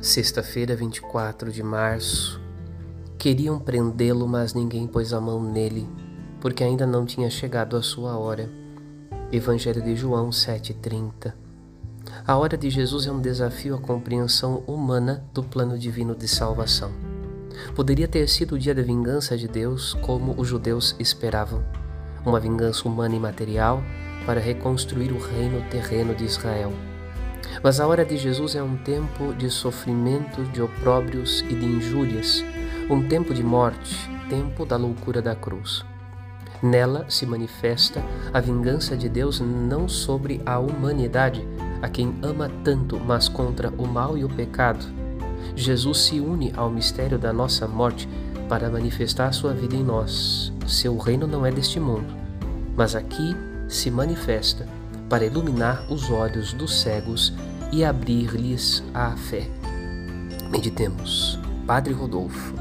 Sexta-feira, 24 de março. Queriam prendê-lo, mas ninguém pôs a mão nele, porque ainda não tinha chegado a sua hora. Evangelho de João 7,30. A hora de Jesus é um desafio à compreensão humana do plano divino de salvação. Poderia ter sido o dia da vingança de Deus, como os judeus esperavam. Uma vingança humana e material para reconstruir o reino terreno de Israel. Mas a hora de Jesus é um tempo de sofrimento, de opróbrios e de injúrias, um tempo de morte, tempo da loucura da cruz. Nela se manifesta a vingança de Deus não sobre a humanidade, a quem ama tanto, mas contra o mal e o pecado. Jesus se une ao mistério da nossa morte para manifestar sua vida em nós. Seu reino não é deste mundo, mas aqui se manifesta para iluminar os olhos dos cegos e abrir-lhes a fé. Meditemos. Padre Rodolfo.